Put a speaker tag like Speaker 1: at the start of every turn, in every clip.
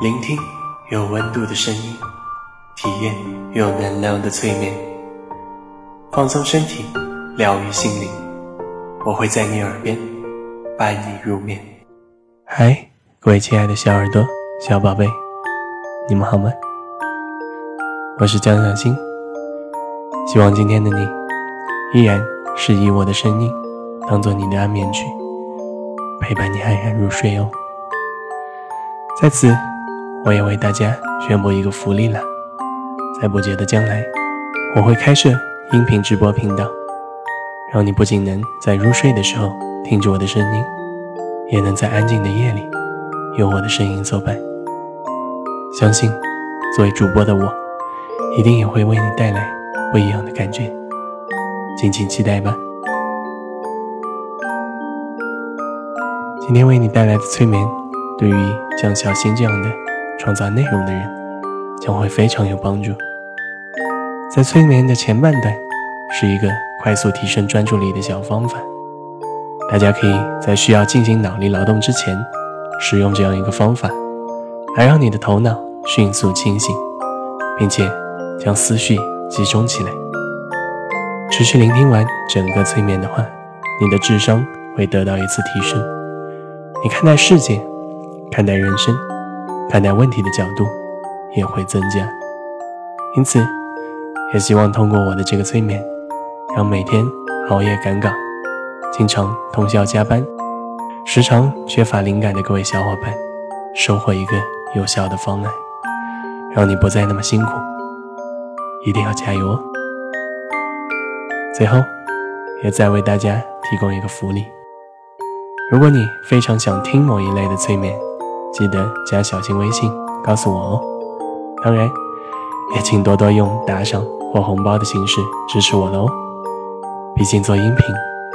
Speaker 1: 聆听有温度的声音，体验有能量的催眠，放松身体，疗愈心灵。我会在你耳边伴你入眠。嗨，各位亲爱的小耳朵、小宝贝，你们好吗？我是江小新，希望今天的你依然是以我的声音当做你的安眠曲，陪伴你安然入睡哦。在此。我也为大家宣布一个福利了，在不久的将来，我会开设音频直播频道，让你不仅能在入睡的时候听着我的声音，也能在安静的夜里有我的声音作伴。相信作为主播的我，一定也会为你带来不一样的感觉，敬请期待吧。今天为你带来的催眠，对于像小新这样的。创造内容的人将会非常有帮助。在催眠的前半段，是一个快速提升专注力的小方法。大家可以在需要进行脑力劳动之前，使用这样一个方法，来让你的头脑迅速清醒，并且将思绪集中起来。持续聆听完整个催眠的话，你的智商会得到一次提升，你看待世界、看待人生。看待问题的角度也会增加，因此，也希望通过我的这个催眠，让每天熬夜赶稿、经常通宵加班、时常缺乏灵感的各位小伙伴，收获一个有效的方案，让你不再那么辛苦。一定要加油哦！最后，也再为大家提供一个福利：如果你非常想听某一类的催眠，记得加小新微信告诉我哦，当然也请多多用打赏或红包的形式支持我喽。毕竟做音频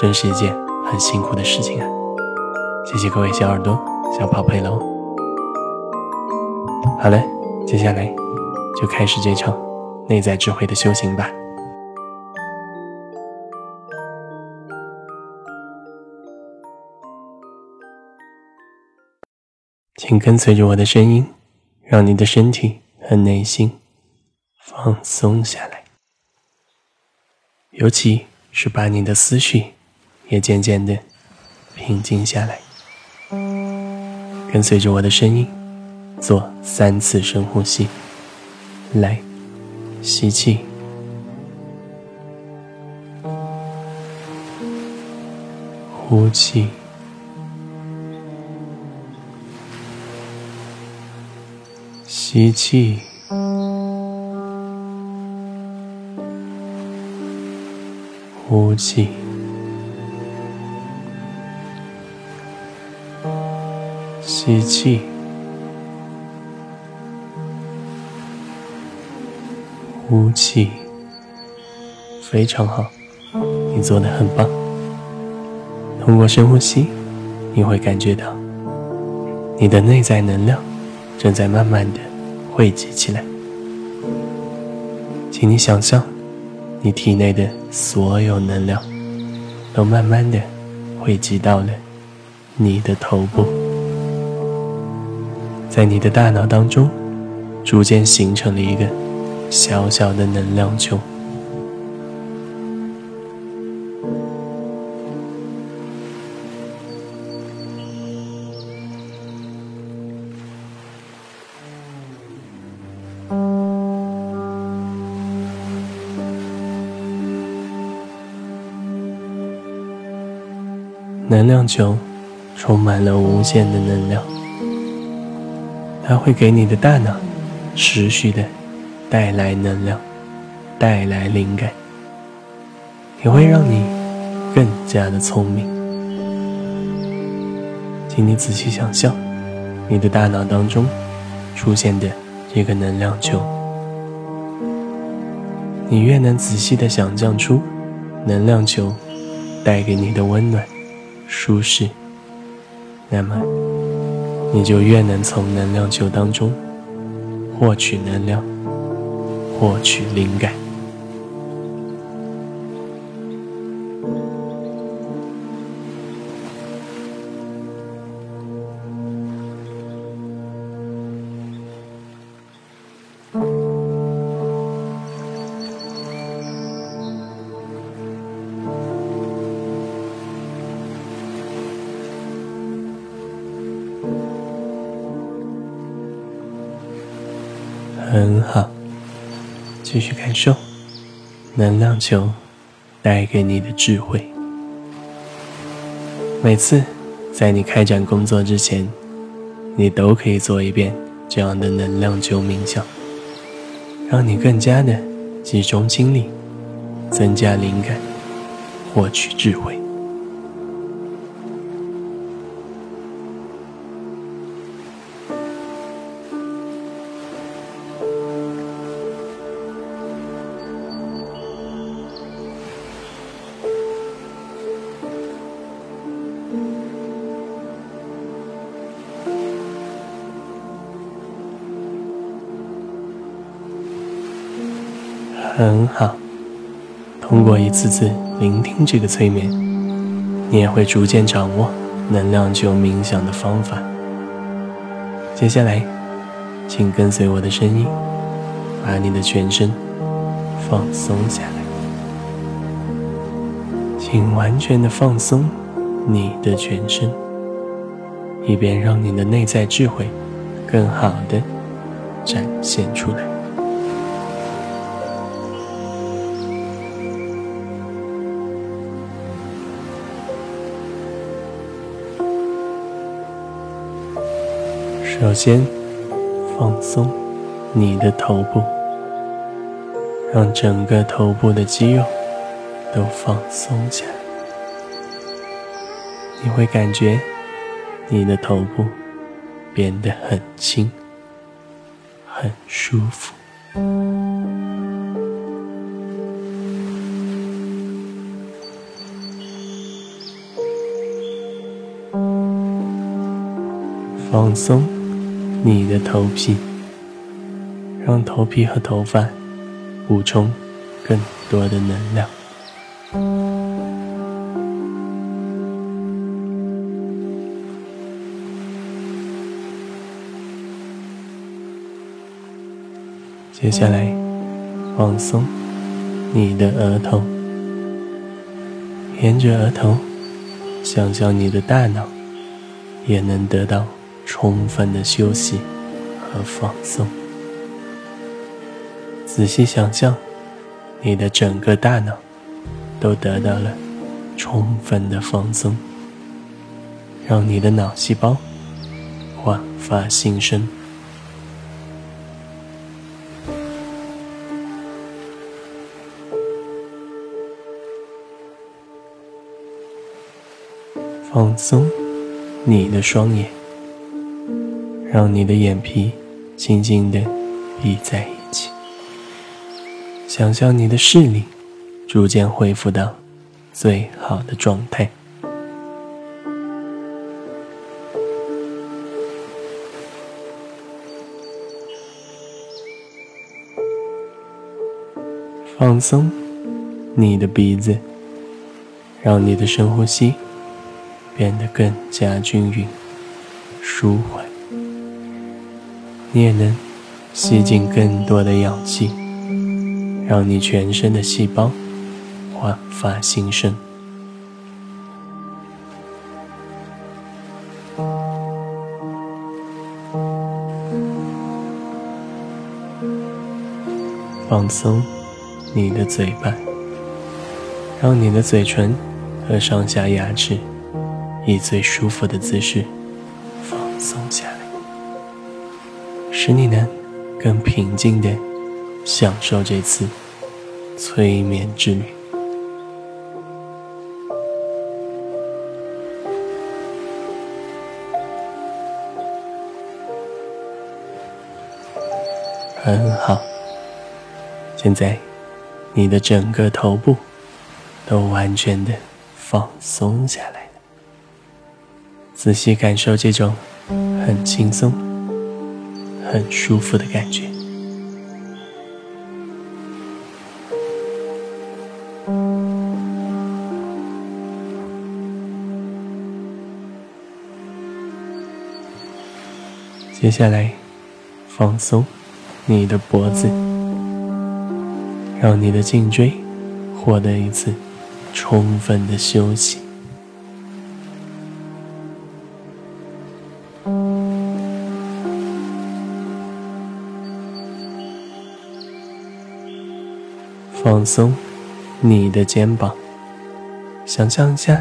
Speaker 1: 真是一件很辛苦的事情啊！谢谢各位小耳朵、小宝贝喽。好了，接下来就开始这场内在智慧的修行吧。请跟随着我的声音，让你的身体和内心放松下来，尤其是把你的思绪也渐渐的平静下来。跟随着我的声音，做三次深呼吸。来，吸气，呼气。吸气，呼气，吸气，呼气，非常好，你做的很棒。通过深呼吸，你会感觉到你的内在能量正在慢慢的。汇集起来，请你想象，你体内的所有能量都慢慢的汇集到了你的头部，在你的大脑当中，逐渐形成了一个小小的能量球。能量球充满了无限的能量，它会给你的大脑持续的带来能量，带来灵感，也会让你更加的聪明。请你仔细想象，你的大脑当中出现的这个能量球，你越能仔细的想象出能量球带给你的温暖。舒适，那么你就越能从能量球当中获取能量，获取灵感。继续感受能量球带给你的智慧。每次在你开展工作之前，你都可以做一遍这样的能量球冥想，让你更加的集中精力，增加灵感，获取智慧。很好，通过一次次聆听这个催眠，你也会逐渐掌握能量球冥想的方法。接下来，请跟随我的声音，把你的全身放松下来，请完全的放松你的全身，以便让你的内在智慧更好的展现出来。首先，放松你的头部，让整个头部的肌肉都放松下来。你会感觉你的头部变得很轻，很舒服。放松。你的头皮，让头皮和头发补充更多的能量。接下来，放松你的额头，沿着额头，想象你的大脑也能得到。充分的休息和放松。仔细想象，你的整个大脑都得到了充分的放松，让你的脑细胞焕发新生。放松你的双眼。让你的眼皮轻轻地闭在一起，想象你的视力逐渐恢复到最好的状态。放松你的鼻子，让你的深呼吸变得更加均匀、舒缓。你也能吸进更多的氧气，让你全身的细胞焕发新生。放松你的嘴巴，让你的嘴唇和上下牙齿以最舒服的姿势放松下。使你能更平静地享受这次催眠之旅。很好，现在你的整个头部都完全的放松下来了，仔细感受这种很轻松。很舒服的感觉。接下来，放松你的脖子，让你的颈椎获得一次充分的休息。放松你的肩膀，想象一下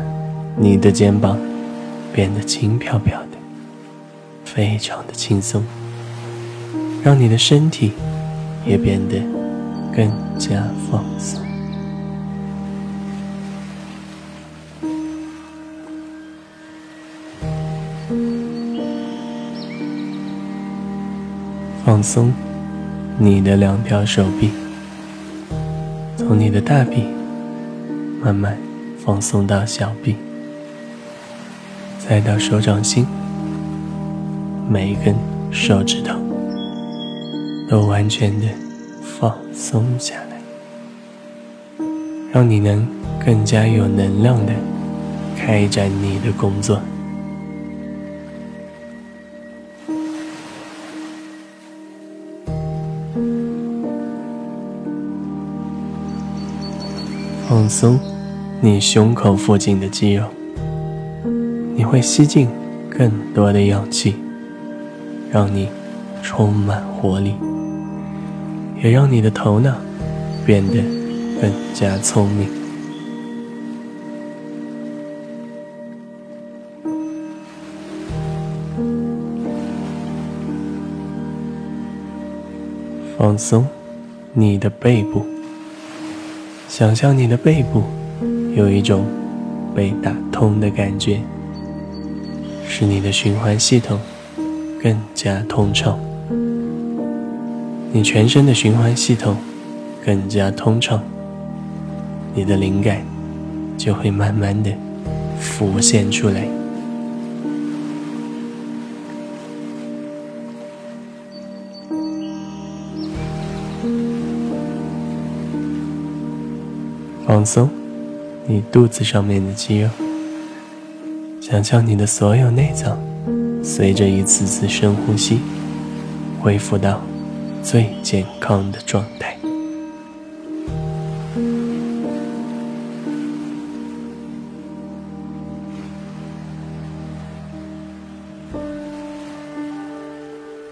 Speaker 1: 你的肩膀变得轻飘飘的，非常的轻松，让你的身体也变得更加放松。放松你的两条手臂，从你的大臂慢慢放松到小臂，再到手掌心，每一根手指头都完全的放松下来，让你能更加有能量的开展你的工作。放松你胸口附近的肌肉，你会吸进更多的氧气，让你充满活力，也让你的头脑变得更加聪明。放松你的背部。想象你的背部有一种被打通的感觉，使你的循环系统更加通畅。你全身的循环系统更加通畅，你的灵感就会慢慢的浮现出来。放松你肚子上面的肌肉，想象你的所有内脏随着一次次深呼吸，恢复到最健康的状态。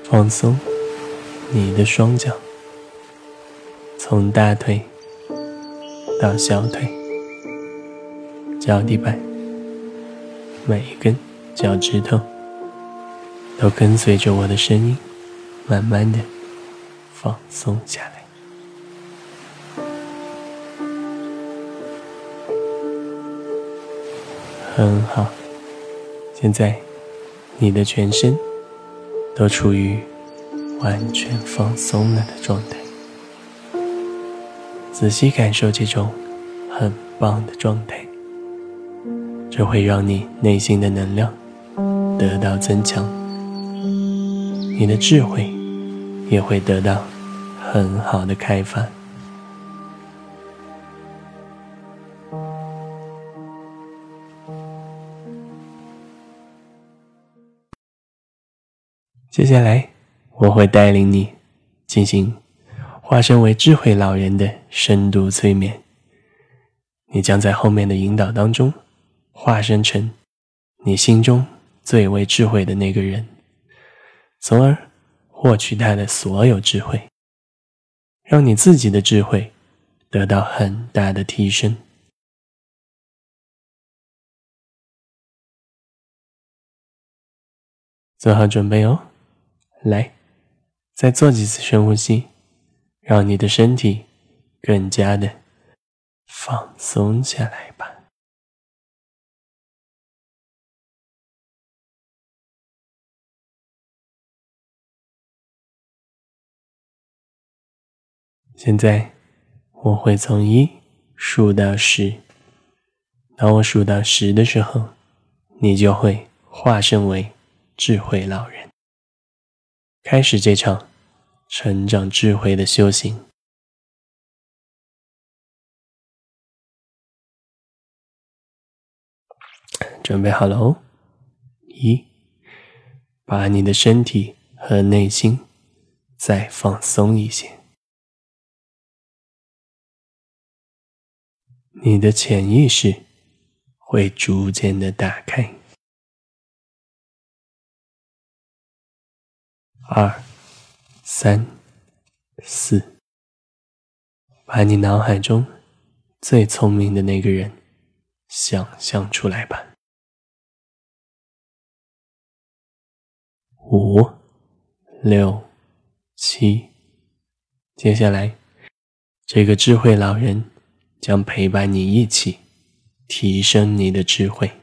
Speaker 1: 放松你的双脚，从大腿。到小腿、脚底板，每一根脚趾头都跟随着我的声音，慢慢的放松下来。很好，现在你的全身都处于完全放松了的状态。仔细感受这种很棒的状态，这会让你内心的能量得到增强，你的智慧也会得到很好的开发。接下来，我会带领你进行。化身为智慧老人的深度催眠，你将在后面的引导当中，化身成你心中最为智慧的那个人，从而获取他的所有智慧，让你自己的智慧得到很大的提升。做好准备哦，来，再做几次深呼吸。让你的身体更加的放松下来吧。现在我会从一数到十，当我数到十的时候，你就会化身为智慧老人，开始这场。成长智慧的修行，准备好了哦！一，把你的身体和内心再放松一些，你的潜意识会逐渐的打开。二。三、四、把你脑海中最聪明的那个人想象出来吧。五、六、七，接下来，这个智慧老人将陪伴你一起提升你的智慧。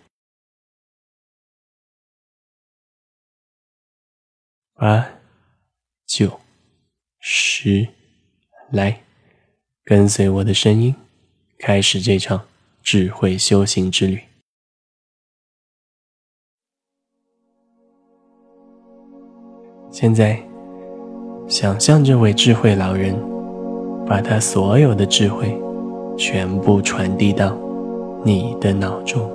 Speaker 1: 八、九、十，来，跟随我的声音，开始这场智慧修行之旅。现在，想象这位智慧老人，把他所有的智慧全部传递到你的脑中，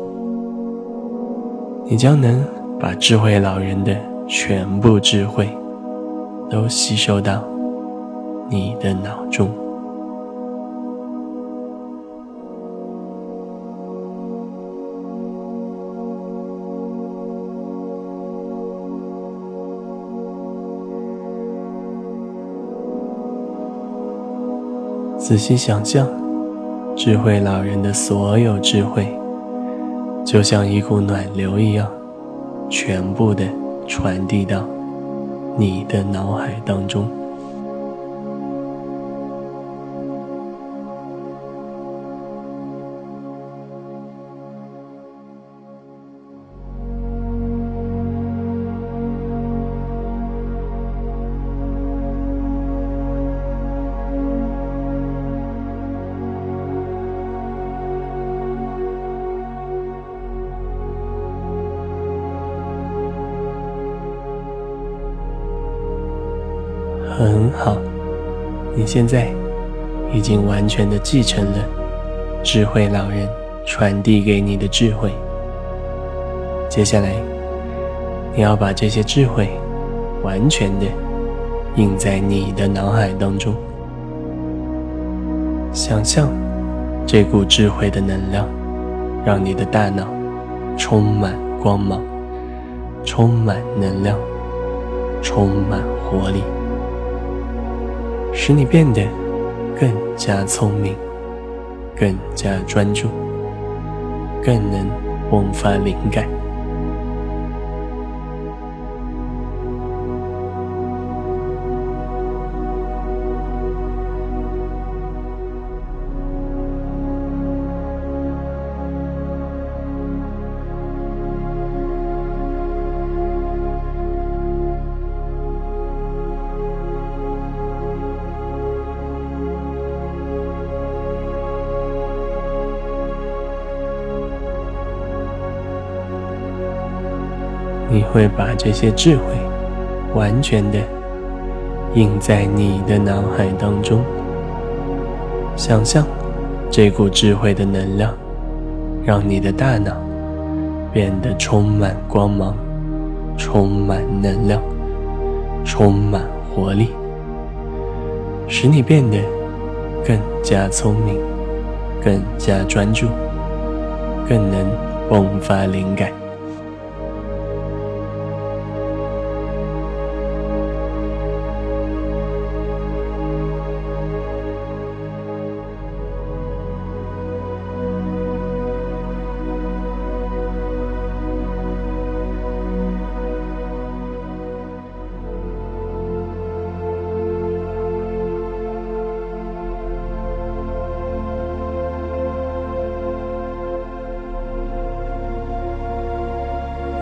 Speaker 1: 你将能把智慧老人的全部智慧都吸收到你的脑中。仔细想象，智慧老人的所有智慧，就像一股暖流一样，全部的传递到你的脑海当中。好，你现在已经完全的继承了智慧老人传递给你的智慧。接下来，你要把这些智慧完全的印在你的脑海当中，想象这股智慧的能量，让你的大脑充满光芒，充满能量，充满活力。使你变得更加聪明，更加专注，更能迸发灵感。会把这些智慧完全的印在你的脑海当中，想象这股智慧的能量，让你的大脑变得充满光芒，充满能量，充满活力，使你变得更加聪明，更加专注，更能迸发灵感。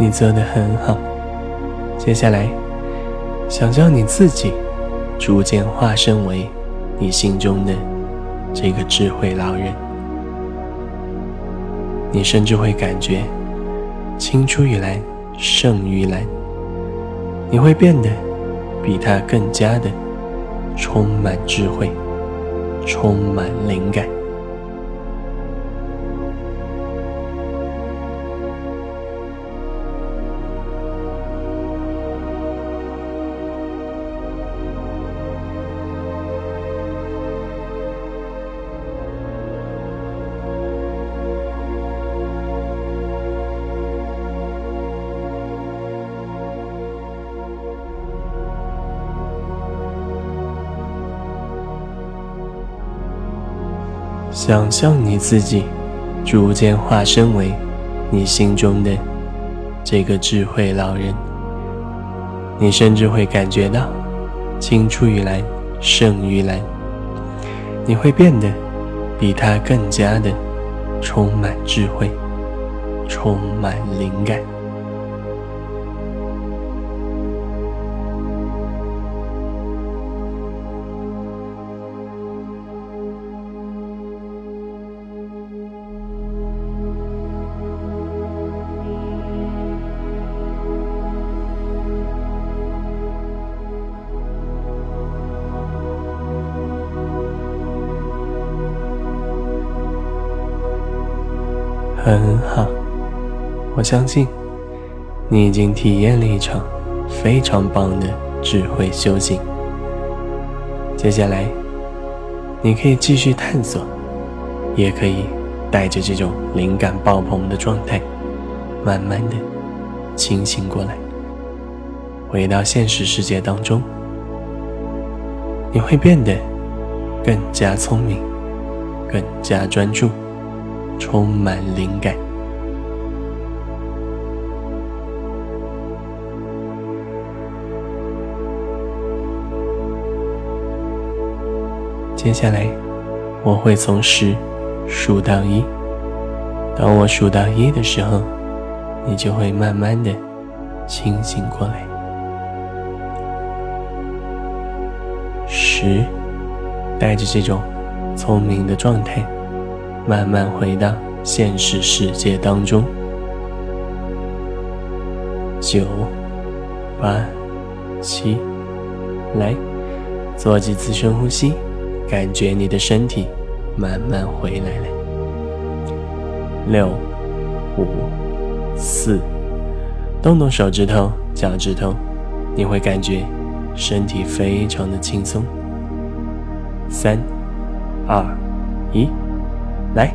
Speaker 1: 你做的很好。接下来，想象你自己逐渐化身为你心中的这个智慧老人。你甚至会感觉青出于蓝胜于蓝。你会变得比他更加的充满智慧，充满灵感。想象你自己逐渐化身为你心中的这个智慧老人，你甚至会感觉到青出于蓝胜于蓝，你会变得比他更加的充满智慧，充满灵感。很好，我相信你已经体验了一场非常棒的智慧修行。接下来，你可以继续探索，也可以带着这种灵感爆棚的状态，慢慢的清醒过来，回到现实世界当中。你会变得更加聪明，更加专注。充满灵感。接下来，我会从十数到一。当我数到一的时候，你就会慢慢的清醒过来。十，带着这种聪明的状态。慢慢回到现实世界当中。九、八、七，来，做几次深呼吸，感觉你的身体慢慢回来了。六、五、四，动动手指头、脚趾头，你会感觉身体非常的轻松。三、二、一。来，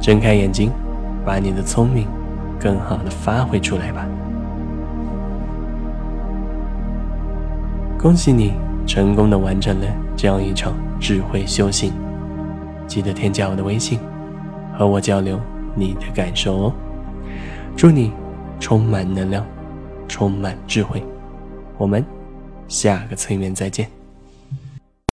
Speaker 1: 睁开眼睛，把你的聪明更好的发挥出来吧！恭喜你成功的完成了这样一场智慧修行。记得添加我的微信，和我交流你的感受哦。祝你充满能量，充满智慧。我们下个催眠再见。